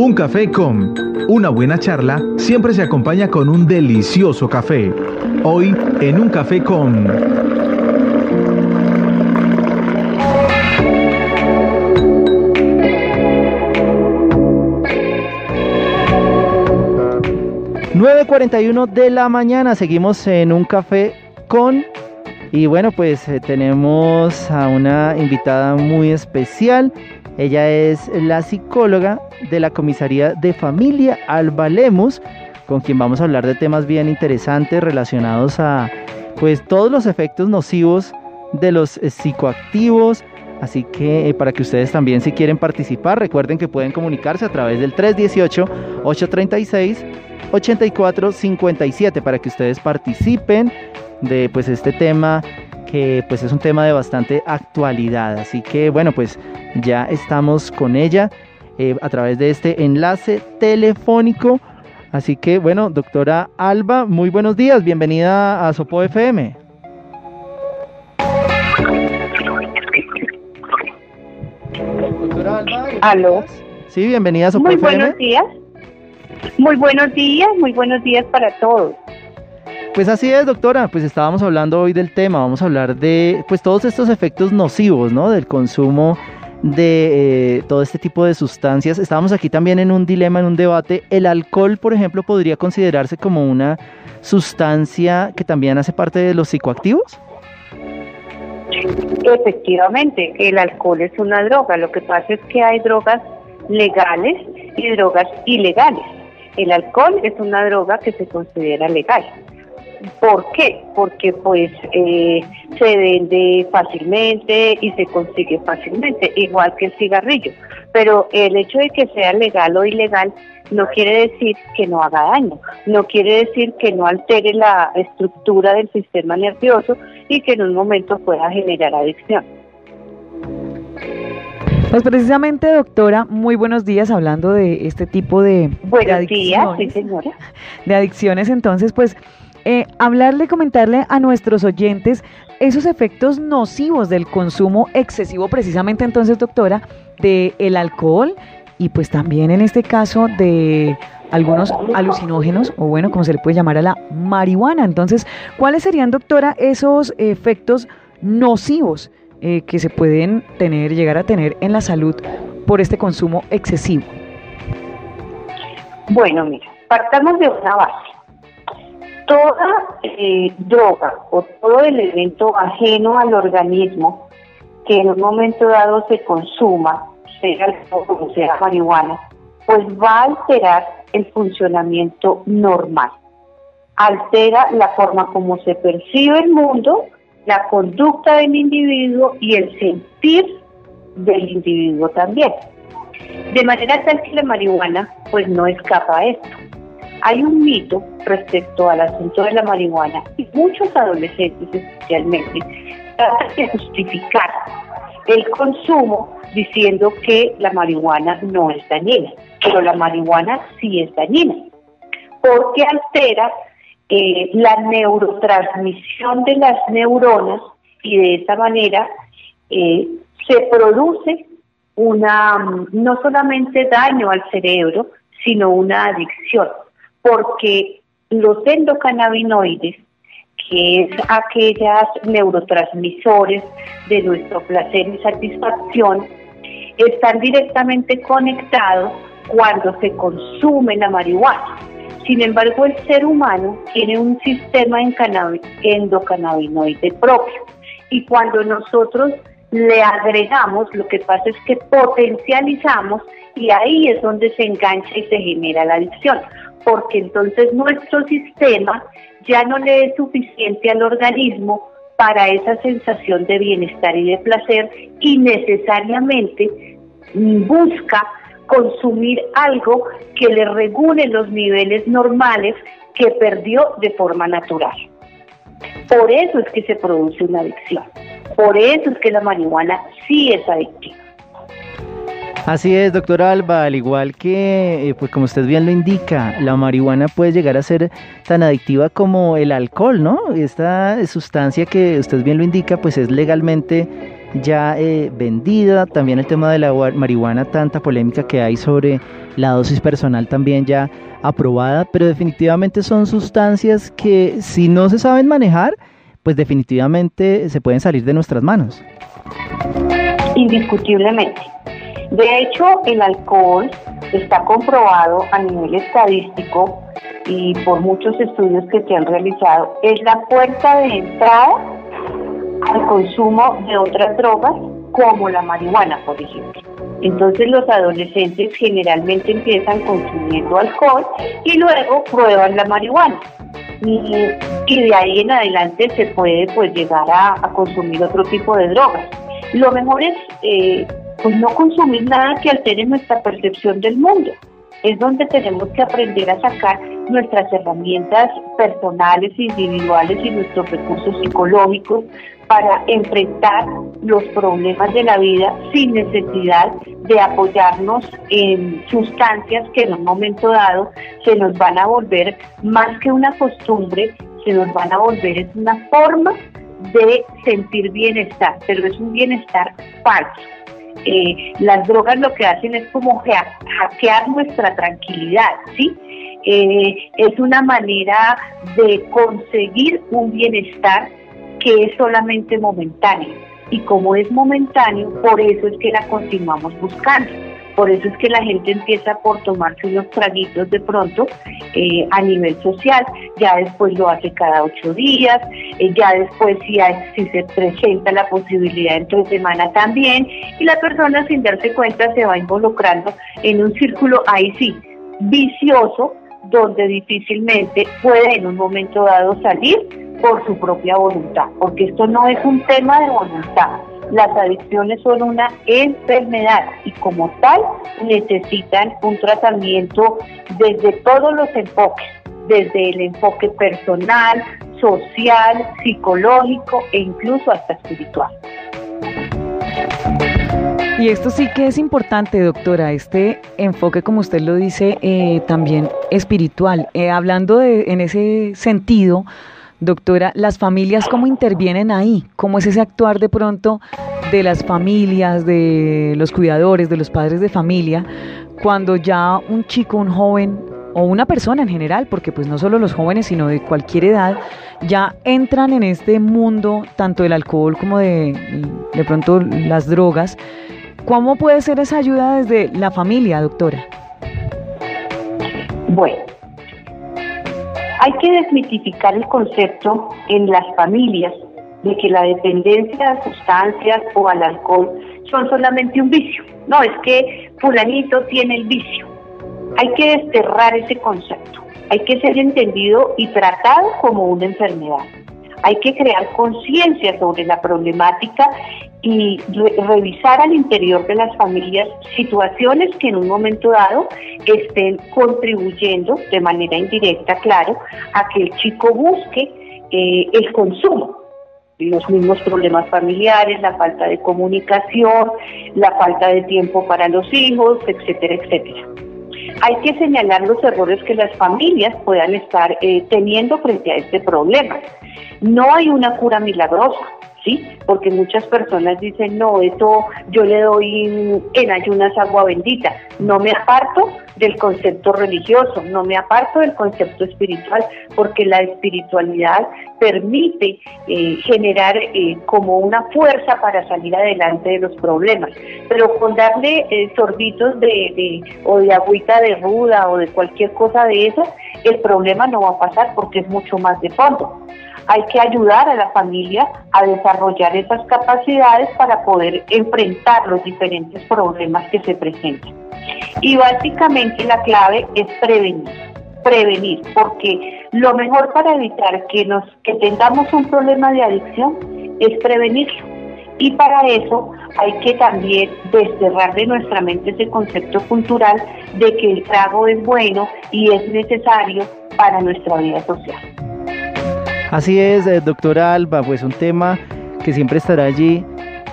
Un café con una buena charla siempre se acompaña con un delicioso café. Hoy en un café con... ...9.41 de la mañana... ...seguimos en un café con... ...y bueno pues eh, tenemos a una invitada muy especial... Ella es la psicóloga de la comisaría de familia Alba Lemus, con quien vamos a hablar de temas bien interesantes relacionados a pues todos los efectos nocivos de los eh, psicoactivos. Así que eh, para que ustedes también si quieren participar, recuerden que pueden comunicarse a través del 318-836-8457 para que ustedes participen de pues este tema que pues es un tema de bastante actualidad. Así que bueno, pues ya estamos con ella eh, a través de este enlace telefónico. Así que bueno, doctora Alba, muy buenos días, bienvenida a Sopo FM. Doctora Alba. Aló. Sí, bienvenida a Sopo muy buenos días. Muy buenos días, muy buenos días para todos. Pues así es, doctora. Pues estábamos hablando hoy del tema. Vamos a hablar de pues todos estos efectos nocivos, ¿no? Del consumo de eh, todo este tipo de sustancias. Estábamos aquí también en un dilema, en un debate. ¿El alcohol, por ejemplo, podría considerarse como una sustancia que también hace parte de los psicoactivos? Efectivamente, el alcohol es una droga. Lo que pasa es que hay drogas legales y drogas ilegales. El alcohol es una droga que se considera legal. ¿Por qué? Porque pues eh, se vende fácilmente y se consigue fácilmente, igual que el cigarrillo. Pero el hecho de que sea legal o ilegal no quiere decir que no haga daño, no quiere decir que no altere la estructura del sistema nervioso y que en un momento pueda generar adicción. Pues precisamente, doctora, muy buenos días hablando de este tipo de, buenos días, sí, señora. De adicciones, entonces, pues eh, hablarle, comentarle a nuestros oyentes esos efectos nocivos del consumo excesivo, precisamente entonces, doctora, del el alcohol y pues también en este caso de algunos alucinógenos, o bueno, como se le puede llamar a la marihuana. Entonces, ¿cuáles serían, doctora, esos efectos nocivos eh, que se pueden tener, llegar a tener en la salud por este consumo excesivo? Bueno, mira, partamos de una base toda eh, droga o todo elemento ajeno al organismo que en un momento dado se consuma, sea alcohol o sea marihuana, pues va a alterar el funcionamiento normal. Altera la forma como se percibe el mundo, la conducta del individuo y el sentir del individuo también. De manera tal que la marihuana pues no escapa a esto. Hay un mito respecto al asunto de la marihuana y muchos adolescentes especialmente tratan de justificar el consumo diciendo que la marihuana no es dañina, pero la marihuana sí es dañina, porque altera eh, la neurotransmisión de las neuronas y de esa manera eh, se produce una no solamente daño al cerebro, sino una adicción porque los endocannabinoides, que es aquellas neurotransmisores de nuestro placer y satisfacción, están directamente conectados cuando se consume la marihuana. Sin embargo, el ser humano tiene un sistema endocannabinoide propio y cuando nosotros le agregamos, lo que pasa es que potencializamos y ahí es donde se engancha y se genera la adicción porque entonces nuestro sistema ya no le es suficiente al organismo para esa sensación de bienestar y de placer y necesariamente busca consumir algo que le regule los niveles normales que perdió de forma natural. Por eso es que se produce una adicción. Por eso es que la marihuana sí es adictiva. Así es, doctora Alba, al igual que, eh, pues como usted bien lo indica, la marihuana puede llegar a ser tan adictiva como el alcohol, ¿no? Esta sustancia que usted bien lo indica, pues es legalmente ya eh, vendida, también el tema de la marihuana, tanta polémica que hay sobre la dosis personal también ya aprobada, pero definitivamente son sustancias que si no se saben manejar, pues definitivamente se pueden salir de nuestras manos. Indiscutiblemente. De hecho, el alcohol está comprobado a nivel estadístico y por muchos estudios que se han realizado, es la puerta de entrada al consumo de otras drogas como la marihuana, por ejemplo. Entonces los adolescentes generalmente empiezan consumiendo alcohol y luego prueban la marihuana. Y, de ahí en adelante se puede pues llegar a, consumir otro tipo de drogas. Lo mejor es eh, pues no consumir nada que altere nuestra percepción del mundo. Es donde tenemos que aprender a sacar nuestras herramientas personales, individuales y nuestros recursos psicológicos para enfrentar los problemas de la vida sin necesidad de apoyarnos en sustancias que en un momento dado se nos van a volver más que una costumbre, se nos van a volver es una forma de sentir bienestar, pero es un bienestar falso eh, las drogas lo que hacen es como hackear nuestra tranquilidad, ¿sí? Eh, es una manera de conseguir un bienestar que es solamente momentáneo. Y como es momentáneo, por eso es que la continuamos buscando. Por eso es que la gente empieza por tomarse unos traguitos de pronto eh, a nivel social, ya después lo hace cada ocho días, eh, ya después si, si se presenta la posibilidad entre semana también, y la persona sin darse cuenta se va involucrando en un círculo, ahí sí, vicioso, donde difícilmente puede en un momento dado salir por su propia voluntad, porque esto no es un tema de voluntad, las adicciones son una enfermedad y como tal necesitan un tratamiento desde todos los enfoques, desde el enfoque personal, social, psicológico e incluso hasta espiritual. Y esto sí que es importante, doctora, este enfoque, como usted lo dice, eh, también espiritual. Eh, hablando de, en ese sentido, Doctora, ¿las familias cómo intervienen ahí? ¿Cómo es ese actuar de pronto de las familias, de los cuidadores, de los padres de familia, cuando ya un chico, un joven o una persona en general, porque pues no solo los jóvenes, sino de cualquier edad, ya entran en este mundo, tanto del alcohol como de, de pronto las drogas? ¿Cómo puede ser esa ayuda desde la familia, doctora? Bueno, hay que desmitificar el concepto en las familias de que la dependencia a sustancias o al alcohol son solamente un vicio. No, es que fulanito tiene el vicio. Hay que desterrar ese concepto. Hay que ser entendido y tratado como una enfermedad. Hay que crear conciencia sobre la problemática y revisar al interior de las familias situaciones que en un momento dado estén contribuyendo de manera indirecta, claro, a que el chico busque eh, el consumo. Los mismos problemas familiares, la falta de comunicación, la falta de tiempo para los hijos, etcétera, etcétera. Hay que señalar los errores que las familias puedan estar eh, teniendo frente a este problema. No hay una cura milagrosa, Porque muchas personas dicen, no, esto yo le doy en ayunas agua bendita. No me aparto del concepto religioso, no me aparto del concepto espiritual, porque la espiritualidad permite eh, generar eh, como una fuerza para salir adelante de los problemas. Pero con darle eh, de, de, o de agüita de ruda o de cualquier cosa de esas, el problema no va a pasar porque es mucho más de fondo hay que ayudar a la familia a desarrollar esas capacidades para poder enfrentar los diferentes problemas que se presentan. Y básicamente la clave es prevenir, prevenir, porque lo mejor para evitar que nos que tengamos un problema de adicción es prevenirlo. Y para eso hay que también desterrar de nuestra mente ese concepto cultural de que el trago es bueno y es necesario para nuestra vida social. Así es, eh, doctora Alba, pues un tema que siempre estará allí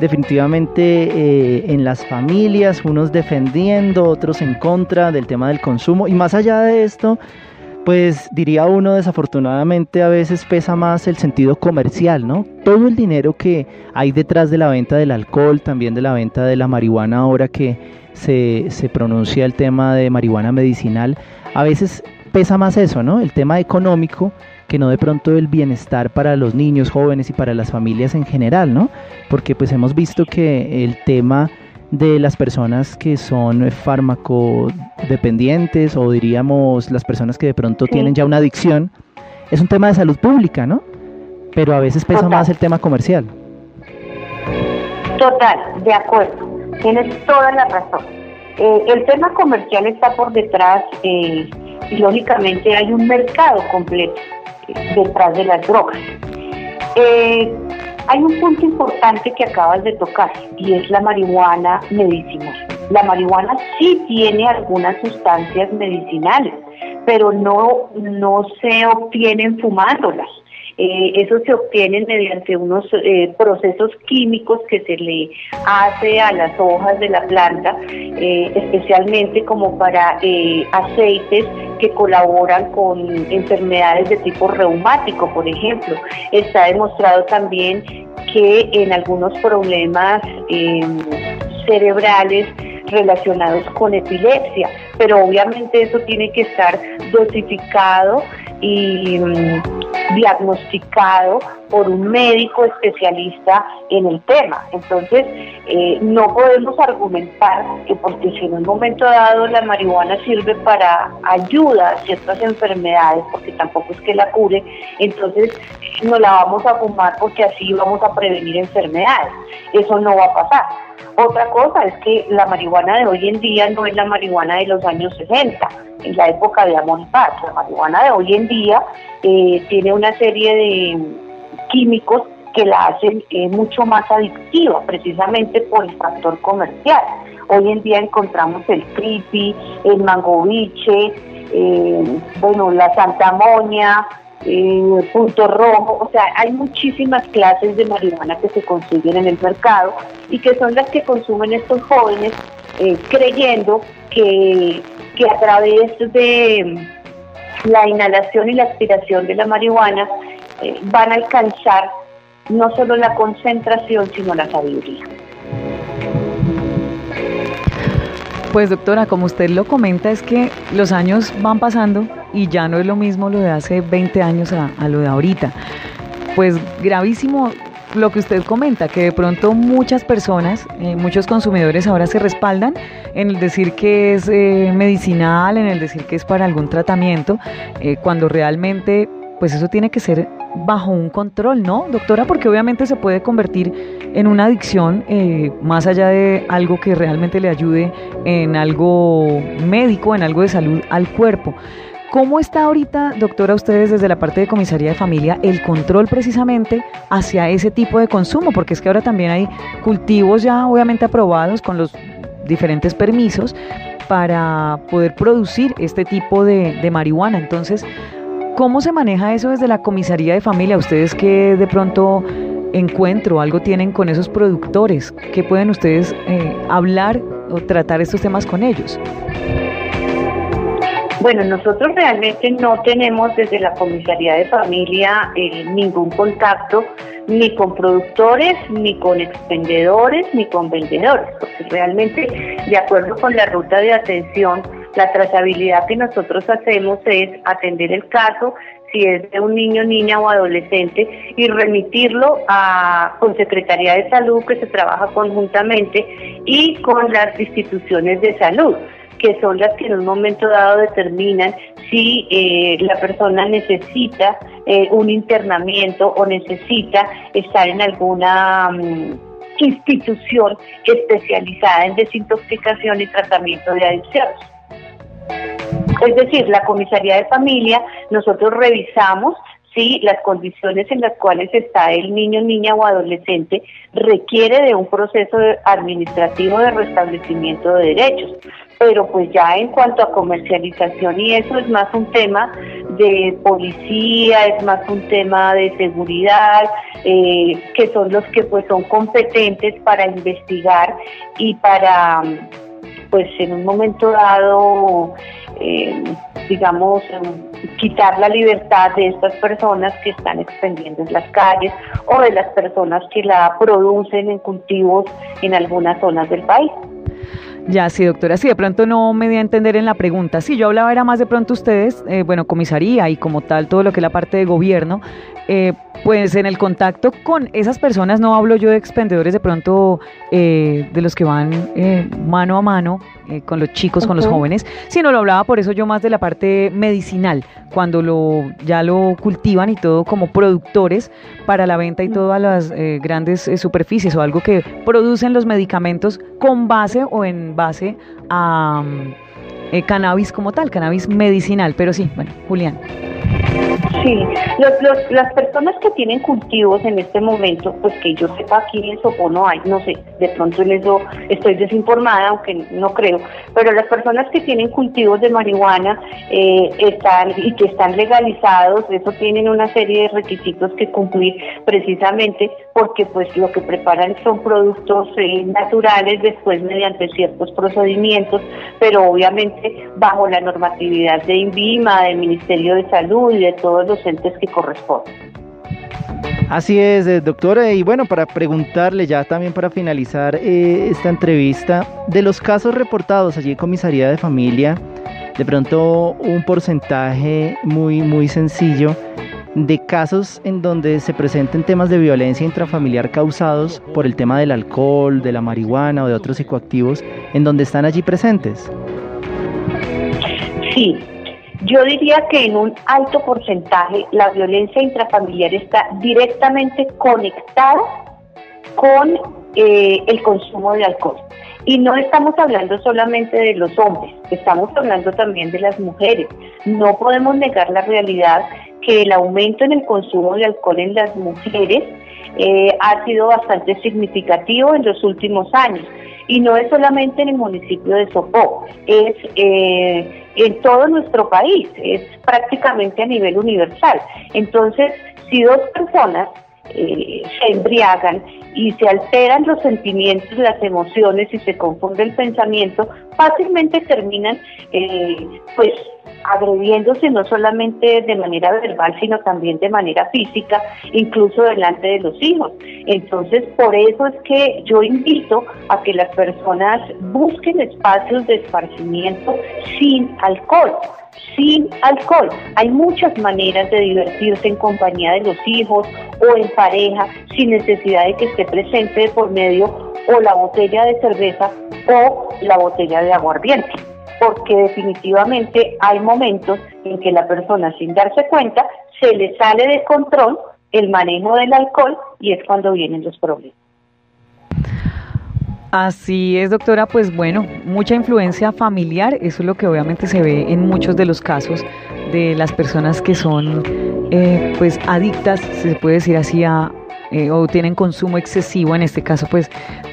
definitivamente eh, en las familias, unos defendiendo, otros en contra del tema del consumo. Y más allá de esto, pues diría uno desafortunadamente a veces pesa más el sentido comercial, ¿no? Todo el dinero que hay detrás de la venta del alcohol, también de la venta de la marihuana ahora que se, se pronuncia el tema de marihuana medicinal, a veces pesa más eso, ¿no? El tema económico que no de pronto el bienestar para los niños, jóvenes y para las familias en general, ¿no? Porque pues hemos visto que el tema de las personas que son farmacodependientes o diríamos las personas que de pronto tienen ya una adicción, es un tema de salud pública, ¿no? Pero a veces pesa más el tema comercial. Total, de acuerdo. Tienes toda la razón. Eh, el tema comercial está por detrás eh, y lógicamente hay un mercado completo detrás de las drogas. Eh, hay un punto importante que acabas de tocar y es la marihuana medicinal. La marihuana sí tiene algunas sustancias medicinales, pero no, no se obtienen fumándolas. Eh, eso se obtiene mediante unos eh, procesos químicos que se le hace a las hojas de la planta, eh, especialmente como para aceites que colaboran con enfermedades de tipo reumático, por ejemplo. Está demostrado también que en algunos problemas em, cerebrales relacionados con epilepsia, pero obviamente eso tiene que estar dosificado y mm, diagnosticado por un médico especialista en el tema. Entonces, eh, no podemos argumentar que porque si en un momento dado la marihuana sirve para ayuda a ciertas enfermedades, porque tampoco es que la cure, entonces no la vamos a fumar porque así vamos a prevenir enfermedades. Eso no va a pasar. Otra cosa es que la marihuana de hoy en día no es la marihuana de los años 60, en la época de Amor y Paz. La marihuana de hoy en día eh, tiene una serie de químicos que la hacen eh, mucho más adictiva, precisamente por el factor comercial. Hoy en día encontramos el creepy, el mangoviche, eh, bueno, la santamonia, eh, punto rojo, o sea, hay muchísimas clases de marihuana que se consiguen en el mercado y que son las que consumen estos jóvenes eh, creyendo que, que a través de la inhalación y la aspiración de la marihuana eh, van a alcanzar no solo la concentración, sino la sabiduría. Pues doctora, como usted lo comenta, es que los años van pasando y ya no es lo mismo lo de hace 20 años a, lo de ahorita. Pues gravísimo lo que usted comenta, que de pronto muchas personas, eh, muchos consumidores ahora se respaldan en el decir que es eh, medicinal, en el decir que es para algún tratamiento, eh, cuando realmente pues eso tiene que ser bajo un control, ¿no, doctora? Porque obviamente se puede convertir en una adicción más allá de algo que realmente le ayude en algo médico, en algo de salud al cuerpo. ¿Cómo está ahorita, doctora, ustedes desde la parte de comisaría de familia, el control precisamente hacia ese tipo de consumo? Porque es que ahora también hay cultivos ya obviamente aprobados con los diferentes permisos para poder producir este tipo de, marihuana. Entonces, ¿Cómo se maneja eso desde la comisaría de familia? ¿Ustedes qué de pronto encuentro, algo tienen con esos productores? ¿Qué pueden ustedes eh, hablar o tratar estos temas con ellos? Bueno, nosotros realmente no tenemos desde la comisaría de familia eh, ningún contacto ni con productores, ni con expendedores, ni con vendedores, porque realmente de acuerdo con la ruta de atención, la trazabilidad que nosotros hacemos es atender el caso, si es de un niño, niña o adolescente, y remitirlo a con Secretaría de Salud, que se trabaja conjuntamente, y con las instituciones de salud que son las que en un momento dado determinan si eh, la persona necesita eh, un internamiento o necesita estar en alguna mm, institución especializada en desintoxicación y tratamiento de adicciones. Es decir, la comisaría de familia, nosotros revisamos si las condiciones en las cuales está el niño, niña o adolescente requiere de un proceso administrativo de restablecimiento de derechos. Pero pues ya en cuanto a comercialización y eso es más un tema de policía, es más un tema de seguridad, eh, que son los que pues son competentes para investigar y para pues en un momento dado eh, digamos, quitar la libertad de estas personas que están expendiendo en las calles o de las personas que la producen en cultivos en algunas zonas del país. Ya, sí, doctora, sí, de pronto no me di a entender en la pregunta. Sí, yo hablaba era más de pronto ustedes, eh, bueno, comisaría y como tal todo lo que es la parte de gobierno, eh, pues en el contacto con esas personas, no hablo yo de expendedores de pronto eh, de los que van eh, mano a mano con los chicos, con los jóvenes, sino lo hablaba por eso yo más de la parte medicinal, cuando lo ya lo cultivan y todo como productores para la venta y todo a las grandes superficies o algo que producen los medicamentos con base o en base a cannabis como tal, cannabis medicinal. Pero sí, bueno, Julián. Sí, los, las personas que tienen cultivos en este momento, pues que yo sepa aquí en Sopó no hay, no sé, de pronto en eso estoy desinformada, aunque no creo, pero las personas que tienen cultivos de marihuana eh, están y que están legalizados, eso tienen una serie de requisitos que cumplir precisamente porque pues lo que preparan son productos eh, naturales después mediante ciertos procedimientos, pero obviamente bajo la normatividad de INVIMA, del Ministerio de Salud y de todos los entes que corresponden. Así es, eh, doctora. Y bueno, para preguntarle ya también para finalizar eh, esta entrevista, de los casos reportados allí en comisaría de familia, de pronto un porcentaje muy, muy sencillo de casos en donde se presenten temas de violencia intrafamiliar causados por el tema del alcohol, de la marihuana o de otros psicoactivos, en donde están allí presentes. Sí, yo diría que en un alto porcentaje la violencia intrafamiliar está directamente conectada con eh, el consumo de alcohol. Y no estamos hablando solamente de los hombres, estamos hablando también de las mujeres. No podemos negar la realidad que el aumento en el consumo de alcohol en las mujeres eh, ha sido bastante significativo en los últimos años. Y no es solamente en el municipio de Sopó, es eh, en todo nuestro país, es prácticamente a nivel universal. Entonces, si dos personas eh, se embriagan y se alteran los sentimientos, las emociones y se confunde el pensamiento, fácilmente terminan eh, pues agrediéndose no solamente de manera verbal, sino también de manera física, incluso delante de los hijos. Entonces, por eso es que yo invito a que las personas busquen espacios de esparcimiento sin alcohol sin alcohol. Hay muchas maneras de divertirse en compañía de los hijos o en pareja sin necesidad de que esté presente por medio o la botella de cerveza o la botella de aguardiente. Porque definitivamente hay momentos en que la persona sin darse cuenta se le sale de control el manejo del alcohol y es cuando vienen los problemas. Así es, doctora, pues bueno, mucha influencia familiar, eso es lo que obviamente se ve en muchos de los casos de las personas que son eh, pues adictas, se puede decir así, a, eh, o tienen consumo excesivo, en este caso pues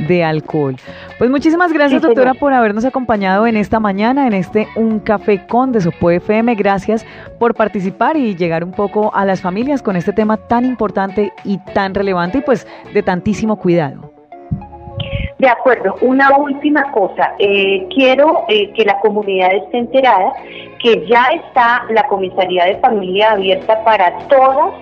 de alcohol. Pues muchísimas gracias doctora por habernos acompañado en esta mañana, en este Un Café con de Sopo FM. Gracias por participar y llegar un poco a las familias con este tema tan importante y tan relevante y pues de tantísimo cuidado. De acuerdo, una última cosa. Eh, quiero eh, que la comunidad esté enterada que ya está la comisaría de familia abierta para todas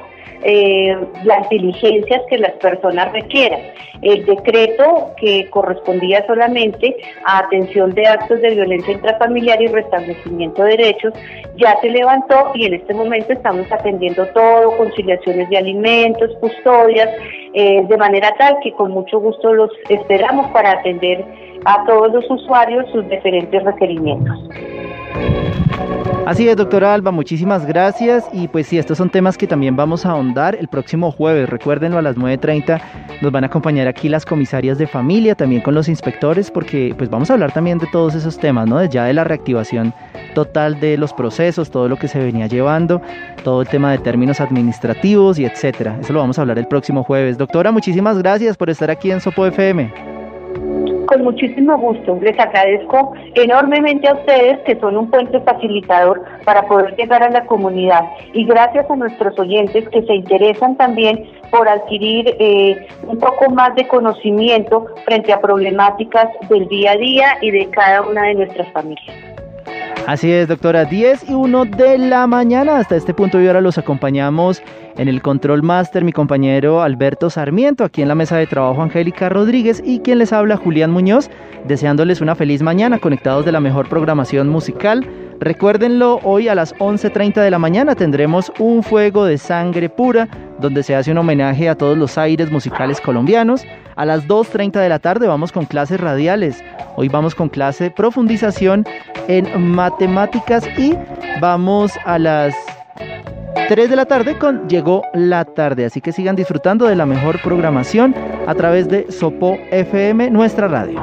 eh, las diligencias que las personas requieran. El decreto que correspondía solamente a atención de actos de violencia intrafamiliar y restablecimiento de derechos ya se levantó y en este momento estamos atendiendo todo, conciliaciones de alimentos, custodias, eh, de manera tal que con mucho gusto los esperamos para atender a todos los usuarios sus diferentes requerimientos. Así es, doctora Alba, muchísimas gracias. Y pues sí, estos son temas que también vamos a ahondar el próximo jueves. Recuérdenlo, a las 9.30 nos van a acompañar aquí las comisarias de familia, también con los inspectores, porque pues vamos a hablar también de todos esos temas, ¿no? Ya de la reactivación total de los procesos, todo lo que se venía llevando, todo el tema de términos administrativos y etcétera. Eso lo vamos a hablar el próximo jueves. Doctora, muchísimas gracias por estar aquí en Sopo FM con muchísimo gusto. Les agradezco enormemente a ustedes que son un puente facilitador para poder llegar a la comunidad y gracias a nuestros oyentes que se interesan también por adquirir eh, un poco más de conocimiento frente a problemáticas del día a día y de cada una de nuestras familias. Así es, doctora. 10 y 1 de la mañana. Hasta este punto y ahora los acompañamos en el Control Master mi compañero Alberto Sarmiento, aquí en la mesa de trabajo Angélica Rodríguez y quien les habla Julián Muñoz, deseándoles una feliz mañana conectados de la mejor programación musical. Recuérdenlo, hoy a las 11.30 de la mañana tendremos un fuego de sangre pura, donde se hace un homenaje a todos los aires musicales colombianos. A las 2.30 de la tarde vamos con clases radiales. Hoy vamos con clase profundización en matemáticas y vamos a las 3 de la tarde con Llegó la tarde. Así que sigan disfrutando de la mejor programación a través de Sopo FM, nuestra radio.